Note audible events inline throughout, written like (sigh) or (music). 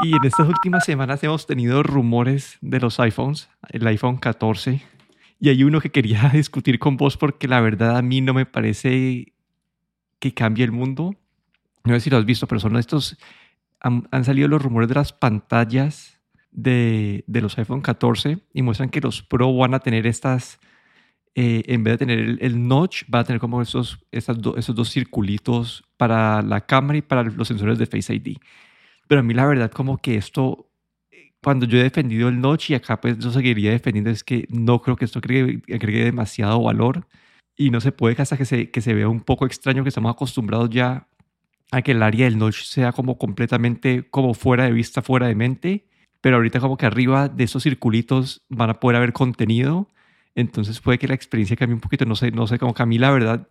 Y en estas últimas semanas hemos tenido rumores de los iPhones, el iPhone 14. Y hay uno que quería (laughs) discutir con vos porque la verdad a mí no me parece que cambie el mundo. No sé si lo has visto, pero son estos... Han, salido los rumores de las pantallas de, de, los iPhone 14 y muestran que los Pro van a tener estas... Eh, en vez de tener el, notch, van a tener como esos, esos dos circulitos para la cámara y para los sensores de Face ID. Pero a mí la verdad como que esto, cuando yo he defendido el notch y acá pues yo seguiría defendiendo, es que no creo que esto agregue, agregue demasiado valor y no se puede hasta que se, que se vea un poco extraño que estamos acostumbrados ya a que el área del notch sea como completamente como fuera de vista, fuera de mente, pero ahorita como que arriba de esos circulitos van a poder haber contenido, entonces puede que la experiencia cambie un poquito, no sé, no sé, como que a mí la verdad,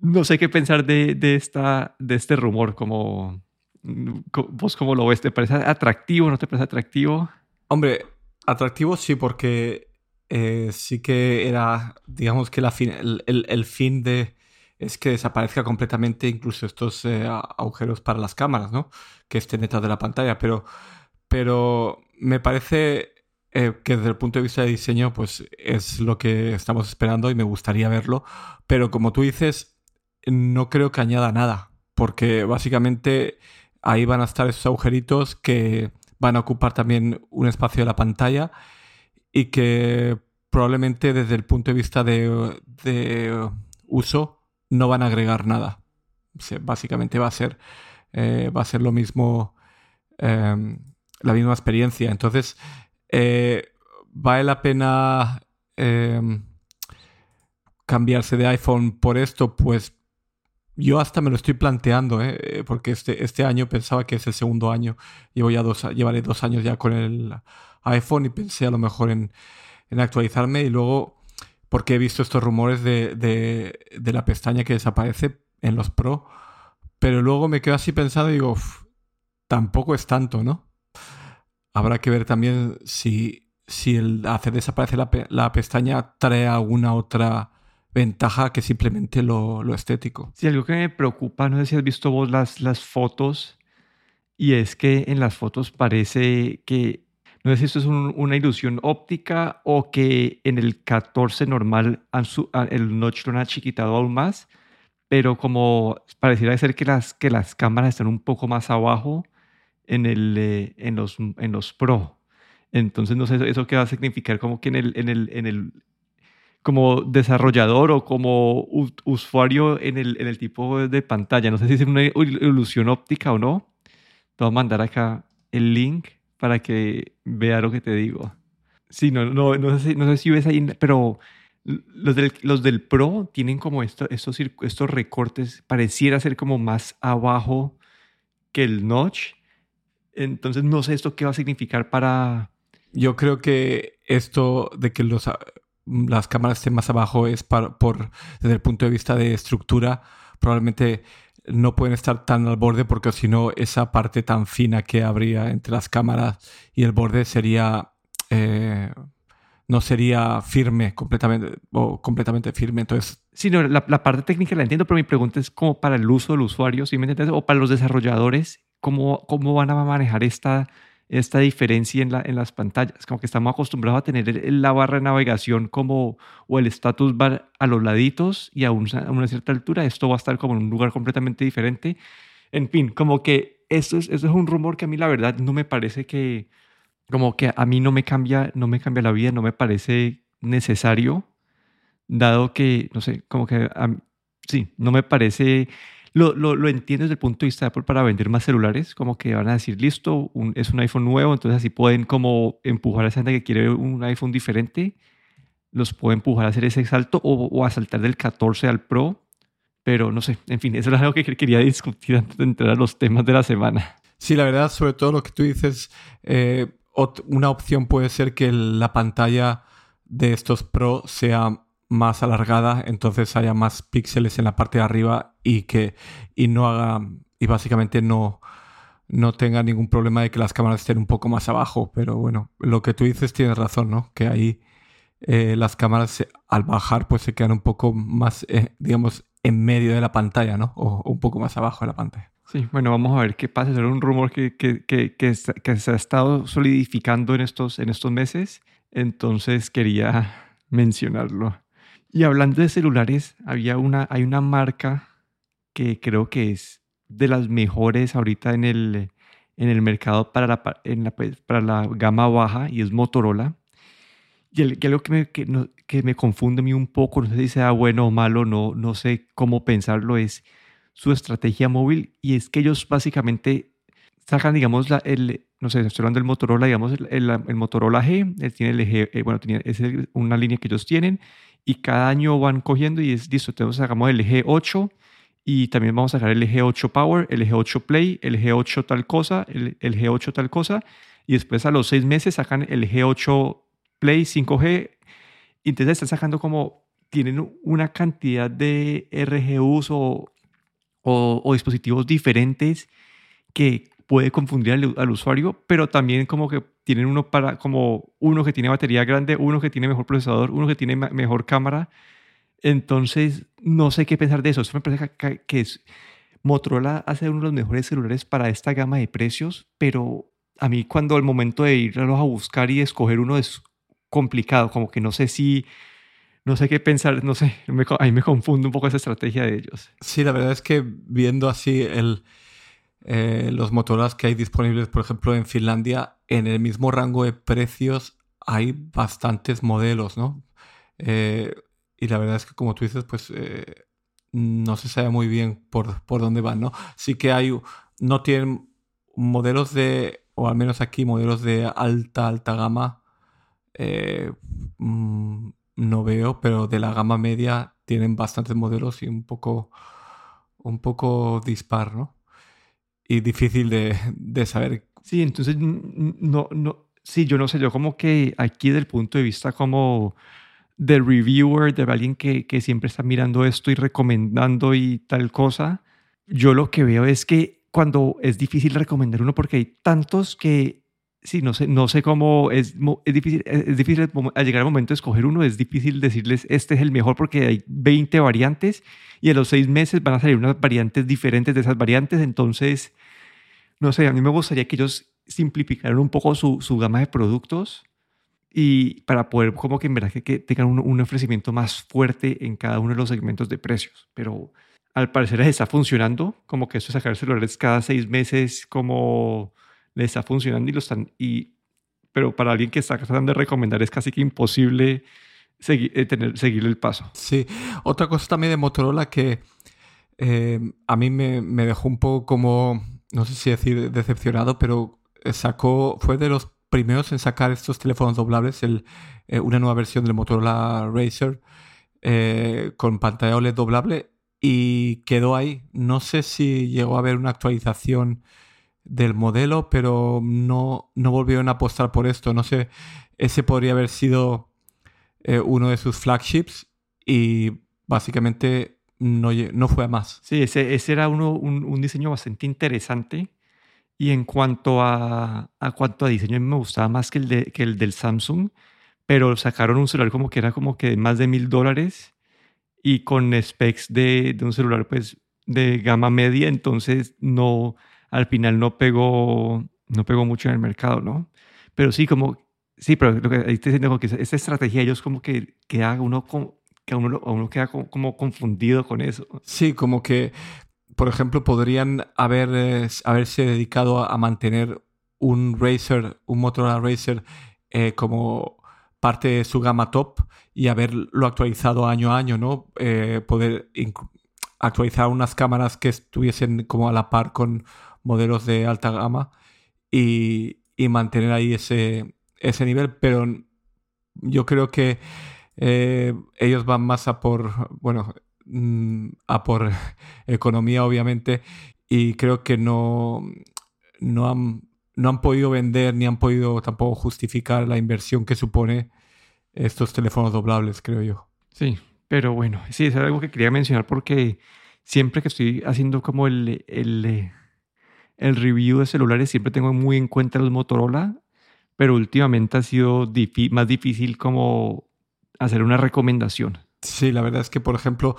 no sé qué pensar de, de, esta, de este rumor, como ¿Vos cómo lo ves? ¿Te parece atractivo? ¿No te parece atractivo? Hombre, atractivo sí, porque eh, sí que era, digamos que el, fin de es que desaparezca completamente incluso estos eh, agujeros para las cámaras, ¿no? Que estén detrás de la pantalla, pero, pero me parece eh, que desde el punto de vista de diseño, pues es lo que estamos esperando y me gustaría verlo, pero como tú dices, no creo que añada nada, porque básicamente ahí van a estar esos agujeritos que van a ocupar también un espacio de la pantalla y que probablemente desde el punto de vista de, uso no van a agregar nada. básicamente va a ser, eh, va a ser lo mismo, eh, la misma experiencia. Entonces, eh, ¿vale la pena em, cambiarse de iPhone por esto? Pues yo hasta me lo estoy planteando, ¿eh? porque este, este año pensaba que es el segundo año. Llevo ya dos, llevaré dos años ya con el iPhone y pensé a lo mejor en, en actualizarme. Y luego, porque he visto estos rumores de, de, de, la pestaña que desaparece en los Pro. Pero luego me quedo así pensando y digo, tampoco es tanto, ¿no? Habrá que ver también si, si el hacer desaparecer la, la pestaña trae alguna otra ventaja que simplemente lo, lo, estético. Sí, algo que me preocupa, no sé si has visto vos las, las fotos, y es que en las fotos parece que, no sé si esto es un, una ilusión óptica o que en el 14 normal han el notch lo han chiquitado aún más, pero como pareciera ser que las, que las cámaras están un poco más abajo en, el, eh, en, los, en los Pro. Entonces, no sé, eso qué va a significar como que en el, en el, como desarrollador o como usuario en el, en el tipo de pantalla. No sé si es una ilusión óptica o no. Te voy a mandar acá el link para que vea lo que te digo. Sí, no, no, no, sé, no sé si ves ahí, pero los del, los del Pro tienen como esto, estos, estos recortes, pareciera ser como más abajo que el notch. Entonces no sé esto qué va a significar para... Yo creo que esto de que los las cámaras estén más abajo es por, desde el punto de vista de estructura, probablemente no pueden estar tan al borde porque si no esa parte tan fina que habría entre las cámaras y el borde sería eh, no sería firme completamente o completamente firme. Entonces sí no, la, parte técnica la entiendo pero mi pregunta es como para el uso del usuario ¿sí me o para los desarrolladores cómo, cómo van a manejar esta esta diferencia en, la, en las pantallas, como que estamos acostumbrados a tener la barra de navegación como, o el status bar a los laditos y a, un, a, una cierta altura, esto va a estar como en un lugar completamente diferente. En fin, como que esto es, eso es un rumor que a mí la verdad no me parece que, como que a mí no me cambia, no me cambia la vida, no me parece necesario, dado que, no sé, como que, sí, no me parece lo, lo, entiendo desde el punto de vista de Apple para vender más celulares, como que van a decir, listo, es un iPhone nuevo, entonces así pueden como empujar a esa gente que quiere un iPhone diferente, los puede empujar a hacer ese salto o, o a saltar del 14 al Pro, pero no sé, en fin, eso es algo que (laughs) quería discutir antes de entrar a los temas de la semana. Sí, la verdad, sobre todo lo que tú dices, eh, una opción puede ser que la pantalla de estos Pro sea más alargada, entonces haya más píxeles en la parte de arriba y que y no haga y básicamente no no tenga ningún problema de que las cámaras estén un poco más abajo, pero bueno, lo que tú dices tienes razón, ¿no? Que ahí eh, las cámaras al bajar pues se quedan un poco más, eh, digamos, en medio de la pantalla, ¿no? O, un poco más abajo de la pantalla. Sí, bueno, vamos a ver qué pasa. Era un rumor que, que, que, que, se ha estado solidificando en estos, en estos meses, entonces quería mencionarlo. Y hablando de celulares, había una, hay una marca que creo que es de las mejores ahorita en el, en el mercado para la, en la, pues, para la gama baja y es Motorola. Y, el, algo que me, que, no, que me confunde a mí un poco, no sé si sea bueno o malo, no, no sé cómo pensarlo, es su estrategia móvil y es que ellos básicamente sacan, digamos, la, el, no sé, estoy hablando del Motorola, digamos, el, el, Motorola G, él tiene el G, eh, bueno, es una línea que ellos tienen y cada año van cogiendo y es listo, tenemos, sacamos el G8 y también vamos a sacar el G8 Power, el G8 Play, el G8 tal cosa, el, el G8 tal cosa y después a los seis meses sacan el G8 Play 5G y entonces están sacando como, tienen una cantidad de RGUs o, o, dispositivos diferentes que puede confundir al, usuario, pero también como que tienen uno para, como uno que tiene batería grande, uno que tiene mejor procesador, uno que tiene mejor cámara. Entonces, no sé qué pensar de eso. Eso me parece que, Motorola hace uno de los mejores celulares para esta gama de precios, pero a mí cuando el momento de irlos a buscar y escoger uno es complicado, como que no sé si no sé qué pensar, no sé, me, ahí me confunde un poco esa estrategia de ellos. Sí, la verdad es que viendo así el, eh, los Motorola que hay disponibles, por ejemplo, en Finlandia, en el mismo rango de precios hay bastantes modelos, ¿no? Eh, y la verdad es que, como tú dices, pues eh, no se sabe muy bien por, por dónde van, ¿no? Sí que hay, no tienen modelos de, o al menos aquí, modelos de alta, alta gama. Mm, no veo, pero de la gama media tienen bastantes modelos y un poco, un poco dispar, ¿no? Y difícil de, de saber. Sí, entonces, no, no, sí, yo no sé, yo como que aquí del punto de vista como de reviewer, de alguien que, que siempre está mirando esto y recomendando y tal cosa, yo lo que veo es que cuando es difícil recomendar uno porque hay tantos que sí, no sé, no sé cómo es, difícil, es difícil al llegar al momento de escoger uno, es difícil decirles este es el mejor porque hay 20 variantes y a los seis meses van a salir unas variantes diferentes de esas variantes. Entonces, no sé, a mí me gustaría que ellos simplificaran un poco su, su gama de productos y para poder como que en verdad que, que tengan un, un, ofrecimiento más fuerte en cada uno de los segmentos de precios. Pero al parecer les está funcionando, como que eso de sacar celulares cada seis meses como le está funcionando y lo están... Y, pero para alguien que está tratando de recomendar es casi que imposible seguir, eh, tener, seguir el paso. Sí, otra cosa también de Motorola que eh, a mí me, me, dejó un poco como, no sé si decir decepcionado, pero sacó, fue de los primeros en sacar estos teléfonos doblables, el, eh, una nueva versión del Motorola Racer con pantalla OLED doblable y quedó ahí. No sé si llegó a haber una actualización del modelo, pero no, no volvieron a apostar por esto. No sé, ese podría haber sido eh, uno de sus flagships y básicamente no, no fue a más. Sí, ese, ese era uno, un, diseño bastante interesante. Y en cuanto a, a cuanto a diseño, me gustaba más que el, de, que el del Samsung, pero sacaron un celular como que era como que más de mil dólares y con specs de, de un celular pues de gama media, entonces no, al final no pegó, no pegó mucho en el mercado, ¿no? Pero sí, como, sí, pero lo que estoy diciendo que esta estrategia ellos como que queda uno, que uno, uno queda como, confundido con eso. Sí, como que, por ejemplo, podrían haber, eh, haberse dedicado a, mantener un Racer, un Motorola Racer eh, como parte de su gama top y haberlo actualizado año a año, ¿no? Eh, poder actualizar unas cámaras que estuviesen como a la par con modelos de alta gama y, mantener ahí ese, ese nivel, pero yo creo que eh, ellos van más a por, bueno, mm, a por (laughs) economía obviamente y creo que no, no, han, no han podido vender ni han podido tampoco justificar la inversión que supone estos teléfonos doblables, creo yo. Sí, pero bueno, sí, es algo que quería mencionar porque siempre que estoy haciendo como el el review de celulares siempre tengo muy en cuenta los Motorola, pero últimamente ha sido más difícil como hacer una recomendación. Sí, la verdad es que, por ejemplo,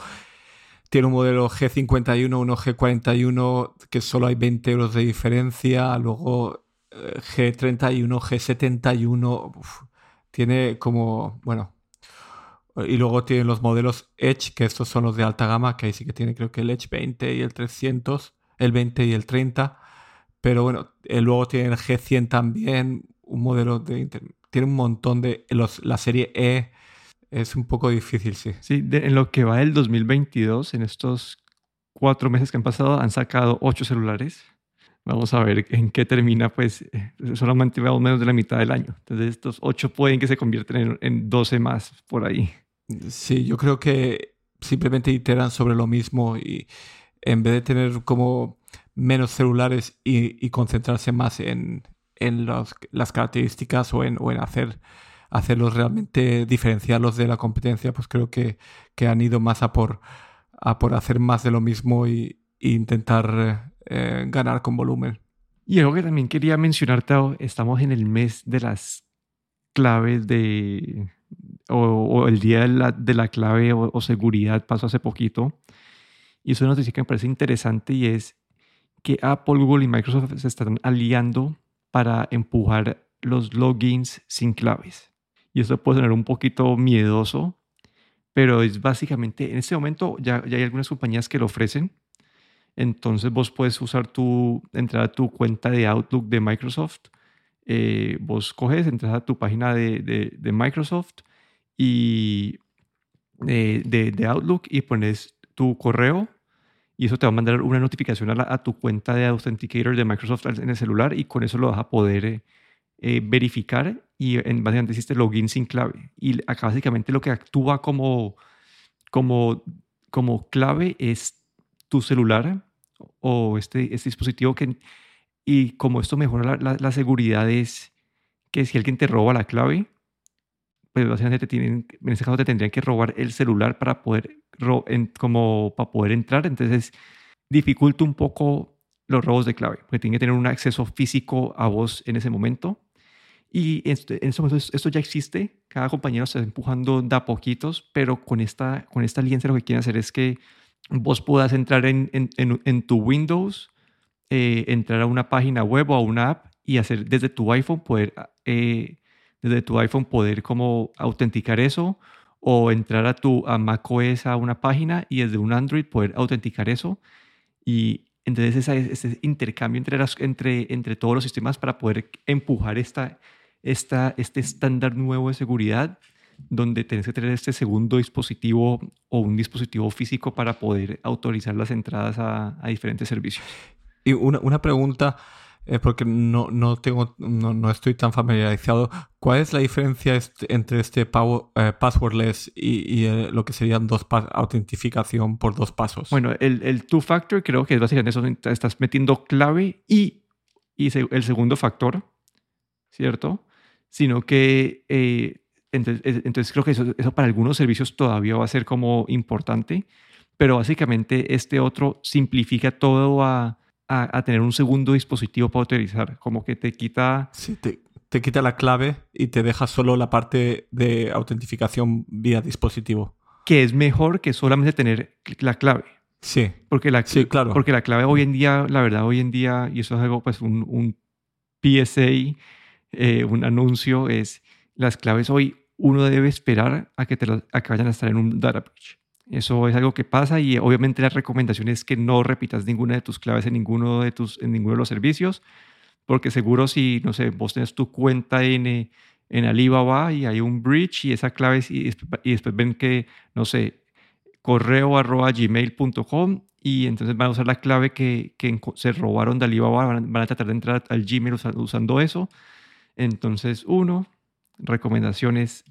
tiene un modelo G51, uno G41, que solo hay 20 euros de diferencia. Luego eh, G31, G71. tiene como, bueno. Y luego tiene los modelos Edge, que estos son los de alta gama, que ahí sí que tiene creo que el Edge 20 y el 300, el 20 y el 30. Pero bueno, eh, luego tiene el G100 también, un modelo de... Tiene un montón de... Los, la serie E es un poco difícil, sí. Sí, en lo que va del 2022, en estos cuatro meses que han pasado, han sacado ocho celulares. Vamos a ver en qué termina, pues eh, solamente vamos menos de la mitad del año. Entonces estos ocho pueden que se convierten en, en 12 más por ahí. Sí, yo creo que simplemente iteran sobre lo mismo y en vez de tener como menos celulares y, concentrarse más en, en las características o en, o en hacer hacerlos realmente diferenciarlos de la competencia, pues creo que, que han ido más a por, a por hacer más de lo mismo y, intentar eh, ganar con volumen. Y algo que también quería mencionar, Tao, estamos en el mes de las claves de, o, el día de la, de la clave o, seguridad pasó hace poquito. Y es una noticia que me parece interesante y es que Apple, Google y Microsoft se están aliando para empujar los logins sin claves. Y eso puede sonar un poquito miedoso, pero es básicamente, en este momento ya, hay algunas compañías que lo ofrecen, entonces vos puedes usar tu, entrar a tu cuenta de Outlook de Microsoft, eh, vos coges, entras a tu página de, Microsoft y eh, de, Outlook y pones tu correo y eso te va a mandar una notificación a, a, tu cuenta de Authenticator de Microsoft en el celular y con eso lo vas a poder eh, verificar y en, básicamente hiciste login sin clave. Y acá básicamente lo que actúa como, como, como clave es tu celular o este, este dispositivo que... Y como esto mejora la, la, seguridad es que si alguien te roba la clave, pues básicamente te tienen, en este caso te tendrían que robar el celular para poder, como para poder entrar. Entonces dificulta un poco los robos de clave, porque tienen que tener un acceso físico a vos en ese momento. Y este, en este momento esto ya existe, cada compañero se está empujando de a poquitos, pero con esta, con esta alianza lo que quieren hacer es que vos puedas entrar en, en, en, tu Windows, eh, entrar a una página web o a una app y hacer desde tu iPhone poder, eh, desde tu iPhone poder como autenticar eso o entrar a tu a macOS a una página y desde un Android poder autenticar eso y entonces ese, intercambio entre, entre, entre todos los sistemas para poder empujar esta, esta, este estándar nuevo de seguridad donde tienes que tener este segundo dispositivo o un dispositivo físico para poder autorizar las entradas a, a diferentes servicios. Y una, una pregunta, eh, porque no, no, tengo, no, no, estoy tan familiarizado, ¿cuál es la diferencia entre este eh, passwordless y, y eh, lo que serían dos autentificación por dos pasos? Bueno, el, el two-factor creo que es básicamente eso, estás metiendo clave y, y el segundo factor, ¿cierto? sino que eh, entonces, creo que eso, para algunos servicios todavía va a ser como importante, pero básicamente este otro simplifica todo a, a, tener un segundo dispositivo para utilizar, como que te quita... Sí, te, te, quita la clave y te deja solo la parte de autentificación vía dispositivo. Que es mejor que solamente tener la clave. Sí. Porque la, sí, claro. Porque la clave hoy en día, la verdad, hoy en día, y eso es algo, pues un, un PSA eh, un anuncio es las claves hoy uno debe esperar a que, te a que vayan a estar en un data breach. Eso es algo que pasa y obviamente la recomendación es que no repitas ninguna de tus claves en ninguno de, tus, en ninguno de los servicios, porque seguro si, no sé, vos tenés tu cuenta en, en Alibaba y hay un breach y esa clave y, y después ven que, no sé, correo arroba gmail.com y entonces van a usar la clave que, que se robaron de Alibaba, van, a tratar de entrar al Gmail usando eso entonces, uno, recomendaciones,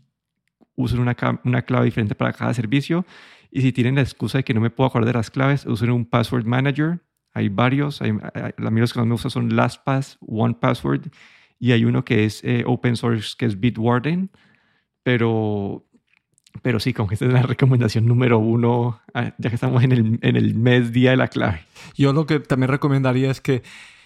usen una, una clave diferente para cada servicio. Y si tienen la excusa de que no me puedo acordar de las claves, usen un password manager. Hay varios. Hay, los que más me usan son LastPass, OnePassword y hay uno que es eh, open source, que es Bitwarden. Pero, pero sí, como que esta es la recomendación número uno, ah, ya que estamos en el, en el mes día de la clave. Yo lo que también recomendaría es que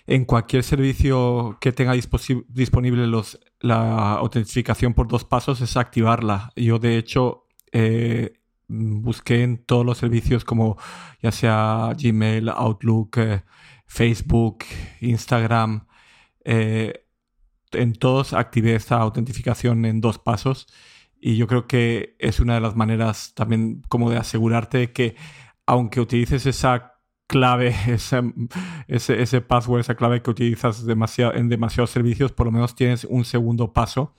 en cualquier servicio que tenga disponible los, la autentificación por dos pasos es activarla. Yo, de hecho, eh, busqué en todos los servicios como ya sea Gmail, Outlook, eh, Facebook, Instagram. Eh, en todos activé esta autentificación en dos pasos y yo creo que es una de las maneras también como de asegurarte que aunque utilices esa clave, (laughs) ese, ese, password, esa clave que utilizas en demasiados servicios, por lo menos tienes un segundo paso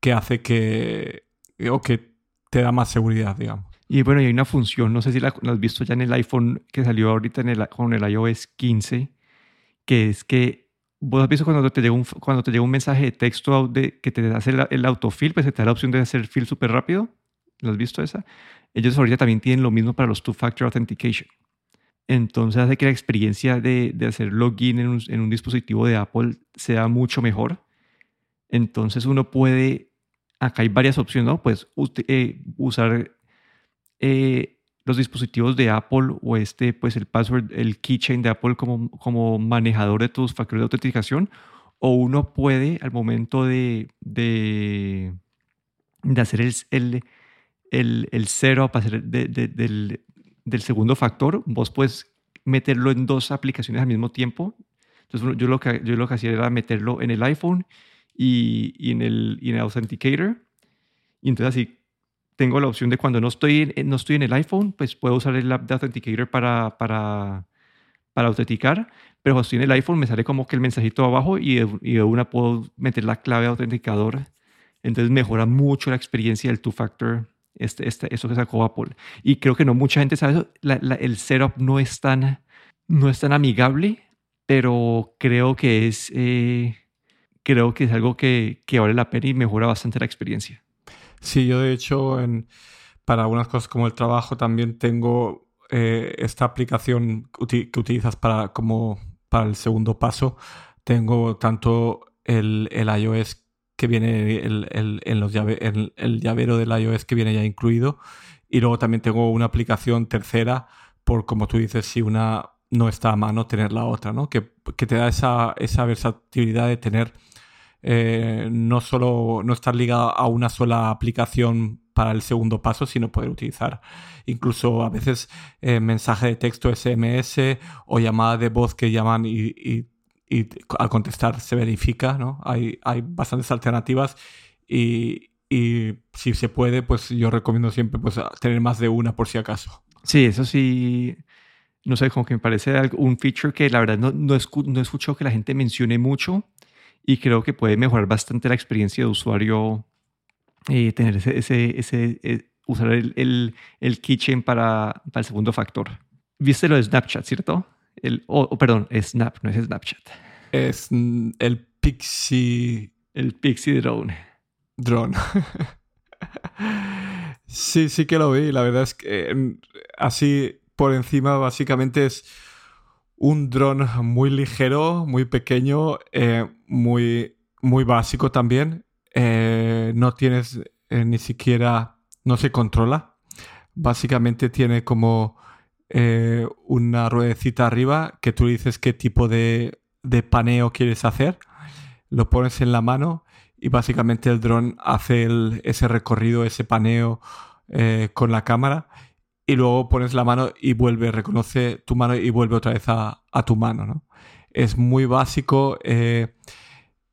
que hace que, o que te da más seguridad, digamos. Y bueno, y hay una función, no sé si la, has visto ya en el iPhone que salió ahorita en el, con el iOS 15, que es que vos has visto cuando te llega un, cuando te llega un mensaje de texto de, que te hace el, el autofill, pues te da la opción de hacer fill súper rápido. ¿Lo has visto esa? Ellos ahorita también tienen lo mismo para los two-factor authentication. Entonces hace que la experiencia de, de hacer login en un, en un, dispositivo de Apple sea mucho mejor. Entonces uno puede, acá hay varias opciones, ¿no? Pues eh, usar eh, los dispositivos de Apple o este, pues el password, el keychain de Apple como, como manejador de tus factores de autenticación. O uno puede al momento de, de, de hacer el, el, el, el setup de, del, del segundo factor, vos puedes meterlo en dos aplicaciones al mismo tiempo. Entonces, yo lo que, yo lo que hacía era meterlo en el iPhone y, y en, el, y en el Authenticator. Y entonces así tengo la opción de cuando no estoy, en, no estoy en el iPhone, pues puedo usar el app de Authenticator para, para, para autenticar. Pero cuando estoy en el iPhone me sale como que el mensajito abajo y de, y de una puedo meter la clave de autenticador. Entonces mejora mucho la experiencia del two-factor este, este, eso que sacó Apple. Y creo que no mucha gente sabe eso. el setup no es tan, no es tan amigable, pero creo que es, eh, creo que es algo que, que, vale la pena y mejora bastante la experiencia. Sí, yo de hecho en, para algunas cosas como el trabajo también tengo eh, esta aplicación que utilizas para, como, para el segundo paso. Tengo tanto el, el iOS que viene el, el, en los el, llavero del iOS que viene ya incluido. Y luego también tengo una aplicación tercera por, como tú dices, si una no está a mano, tener la otra, ¿no? Que, que te da esa, esa, versatilidad de tener eh, no solo no estar ligado a una sola aplicación para el segundo paso, sino poder utilizar incluso a veces eh, mensaje de texto SMS o llamada de voz que llaman y, y al contestar se verifica, ¿no? Hay, hay bastantes alternativas y, y, si se puede, pues yo recomiendo siempre pues, tener más de una por si acaso. Sí, eso sí, no sé, como que me parece un feature que la verdad no, no, no he escuchado que la gente mencione mucho y creo que puede mejorar bastante la experiencia de usuario eh, tener ese, ese, ese eh, usar el, el, el keychain para, para el segundo factor. ¿Viste lo de Snapchat, cierto? El, oh, perdón, Snap, no es Snapchat. Es el Pixie. El Pixie Drone. Drone. (laughs) sí, sí que lo vi. La verdad es que em, así por encima, básicamente es un dron muy ligero, muy pequeño, eh, muy, muy básico también. Eh, no tienes eh, ni siquiera. No se controla. Básicamente tiene como una ruedecita arriba que tú dices qué tipo de, paneo quieres hacer, lo pones en la mano y básicamente el dron hace ese recorrido, ese paneo con la cámara y luego pones la mano y vuelve, reconoce tu mano y vuelve otra vez a, tu mano. Es muy básico. Eh,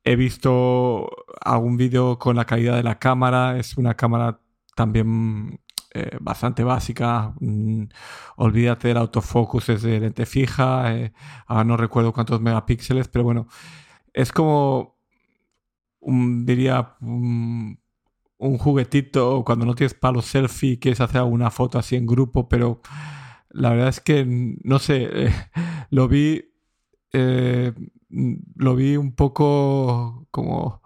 he visto algún vídeo con la calidad de la cámara. Es una cámara también eh, bastante básica. Mm, olvídate del autofocus, es de lente fija. Eh, ahora no recuerdo cuántos megapíxeles, pero bueno, es como, diría, un, juguetito cuando no tienes palo selfie, quieres hacer una foto así en grupo, pero la verdad es que, no sé, (laughs) lo vi. lo vi un poco como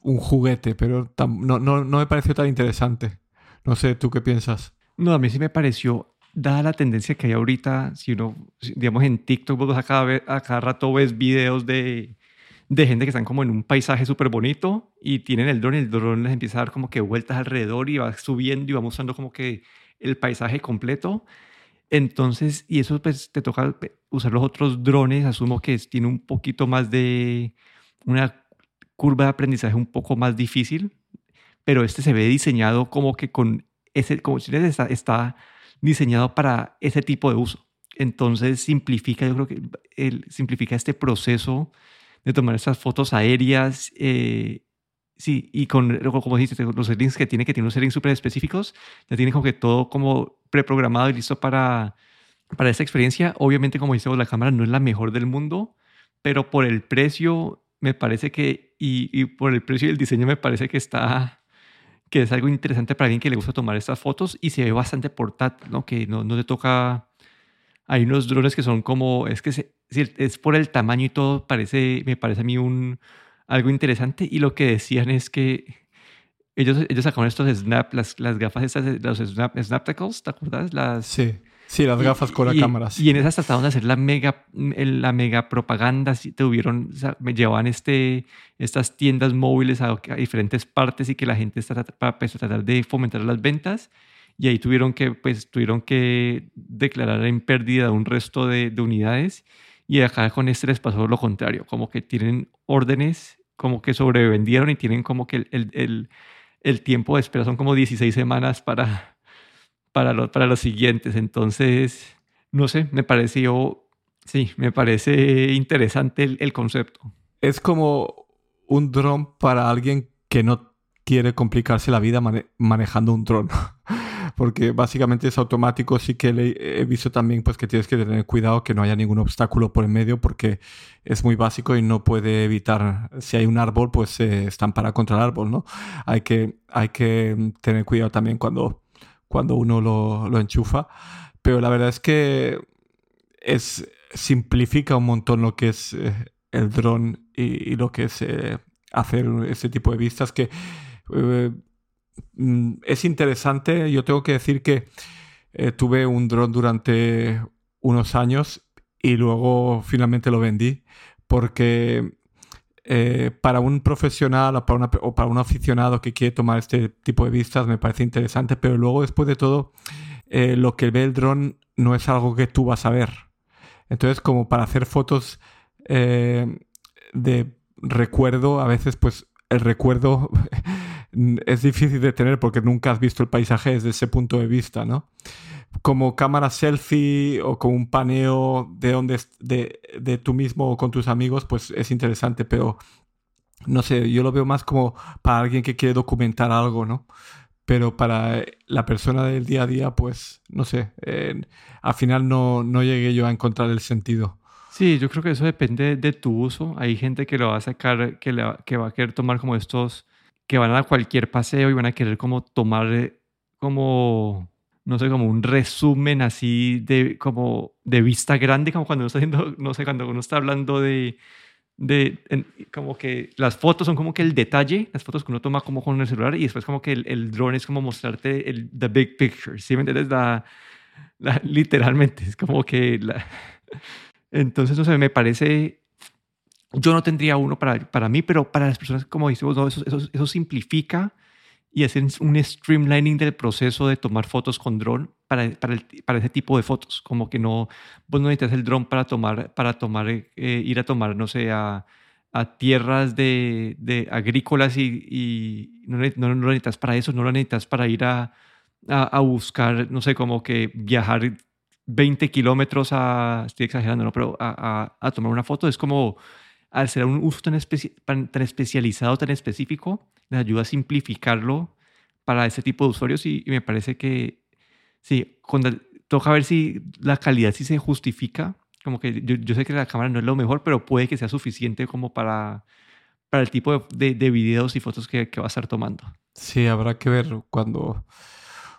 un juguete, pero no, no, no me pareció tan interesante. No sé, ¿tú qué piensas? No, a mí sí me pareció, dada la tendencia que hay ahorita, si uno, digamos en TikTok, vos a cada, a cada rato ves videos de, de gente que están como en un paisaje súper bonito y tienen el dron el dron les empieza a dar como que vueltas alrededor y va subiendo y va mostrando como que el paisaje completo. Entonces, y eso pues te toca usar los otros drones, asumo que tiene un poquito más de una curva de aprendizaje un poco más difícil, pero este se ve diseñado como que con ese, como si está, está diseñado para ese tipo de uso. Entonces simplifica, yo creo que el, simplifica este proceso de tomar estas fotos aéreas. Eh, sí, y con, como dijiste, los settings que tiene, que tiene unos settings súper específicos, ya tiene como que todo como preprogramado y listo para, para esta experiencia. Obviamente, como dice la cámara no es la mejor del mundo, pero por el precio me parece que, y, y por el precio y el diseño me parece que está, que es algo interesante para alguien que le gusta tomar estas fotos y se ve bastante portátil, ¿no? Que no, no te toca... Hay unos drones que son como, es que se, es por el tamaño y todo, parece, me parece a mí un, algo interesante. Y lo que decían es que ellos, ellos sacaron estos snap, las, las gafas estas, los snap, Snaptacles, ¿te acuerdas? Las, sí. Sí, las gafas con la cámara. Y en esas trataron de hacer la mega, la mega propaganda. Tuvieron, me llevaban este, estas tiendas móviles a, diferentes partes y que la gente está para pues, tratar de fomentar las ventas. Y ahí tuvieron que, pues, tuvieron que declarar en pérdida un resto de, de unidades. Y acá con este les pasó lo contrario, como que tienen órdenes, como que sobrevendieron y tienen como que el, el, el, tiempo de espera son como 16 semanas para, (laughs) para, para los siguientes. Entonces, no sé, me pareció, sí, me parece interesante el, concepto. Es como un dron para alguien que no quiere complicarse la vida manejando un dron. (laughs) Porque básicamente es automático, sí que he visto también pues, que tienes que tener cuidado que no haya ningún obstáculo por el medio porque es muy básico y no puede evitar, si hay un árbol, pues se estampara contra el árbol, ¿no? Hay que, hay que tener cuidado también cuando cuando uno lo, enchufa. Pero la verdad es que es, simplifica un montón lo que es eh, el dron y, lo que es eh, hacer ese tipo de vistas que eh, es interesante. Yo tengo que decir que tuve un dron durante unos años y luego finalmente lo vendí porque eh, para un profesional o para, un aficionado que quiere tomar este tipo de vistas me parece interesante, pero luego después de todo, eh, lo que ve el dron no es algo que tú vas a ver. Entonces, como para hacer fotos eh, de recuerdo, a veces pues el recuerdo (laughs) es difícil de tener porque nunca has visto el paisaje desde ese punto de vista, ¿no? como cámara selfie o como un paneo de donde de, de tú mismo o con tus amigos, pues es interesante, pero no sé, yo lo veo más como para alguien que quiere documentar algo, ¿no? Pero para la persona del día a día, pues no sé, al final no, no llegué yo a encontrar el sentido. Sí, yo creo que eso depende de tu uso. Hay gente que lo va a sacar, que, le que va a querer tomar como estos, que van a cualquier paseo y van a querer como tomar como no sé, como un resumen así de, como de vista grande, como cuando uno está haciendo, no sé, cuando uno está hablando de, de como que las fotos son como que el detalle, las fotos que uno toma como con el celular y después como que el, el drone es como mostrarte el the big picture, ¿sí me entiendes? La, literalmente, es como que la, (laughs) entonces, no sé, me parece, yo no tendría uno para, para mí, pero para las personas, como decimos, no, eso, eso, eso simplifica y hacen un streamlining del proceso de tomar fotos con dron para, para, para, ese tipo de fotos. Como que no, vos no necesitas el dron para tomar, para tomar eh, ir a tomar, no sé, a, a tierras de, de agrícolas y, y no, no, lo necesitas para eso, no lo necesitas para ir a, a, buscar, no sé, como que viajar 20 kilómetros a, estoy exagerando, ¿no? Pero a, a, tomar una foto es como al ser un uso tan, tan, especializado, tan específico, les ayuda a simplificarlo para ese tipo de usuarios y, me parece que sí, cuando, toca ver si la calidad sí se justifica. Como que yo, yo, sé que la cámara no es lo mejor, pero puede que sea suficiente como para, para el tipo de, de, videos y fotos que, que, va a estar tomando. Sí, habrá que ver cuando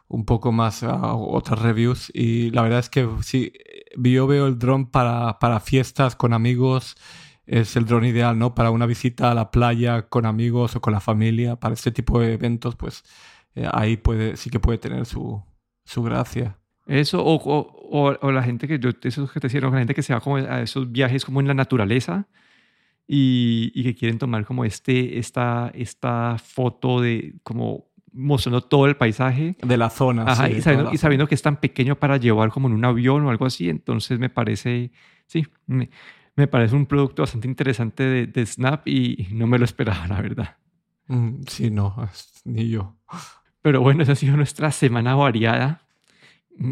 un poco más otras reviews y la verdad es que sí, yo veo el drone para, para fiestas con amigos es el dron ideal, ¿no? Para una visita a la playa con amigos o con la familia, para este tipo de eventos, pues eh, ahí puede, sí que puede tener su, su gracia. Eso, o, o, o, la gente que yo, eso que te decía, la gente que se va como a esos viajes como en la naturaleza y, y que quieren tomar como este, esta, esta foto de como mostrando todo el paisaje. De la zona. Ajá, y, sabiendo, y, sabiendo, que es tan pequeño para llevar como en un avión o algo así, entonces me parece, sí, me, me parece un producto bastante interesante de, Snap y no me lo esperaba, la verdad. Mm, sí, no, ni yo. Pero bueno, esa ha sido nuestra semana variada.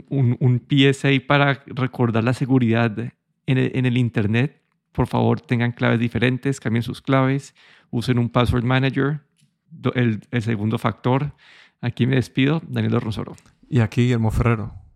Un, un PSA para recordar la seguridad en el, en el Internet. Por favor, tengan claves diferentes, cambien sus claves, usen un password manager, el, el segundo factor. Aquí me despido, Daniel Rosoro. Y aquí Guillermo Ferrero.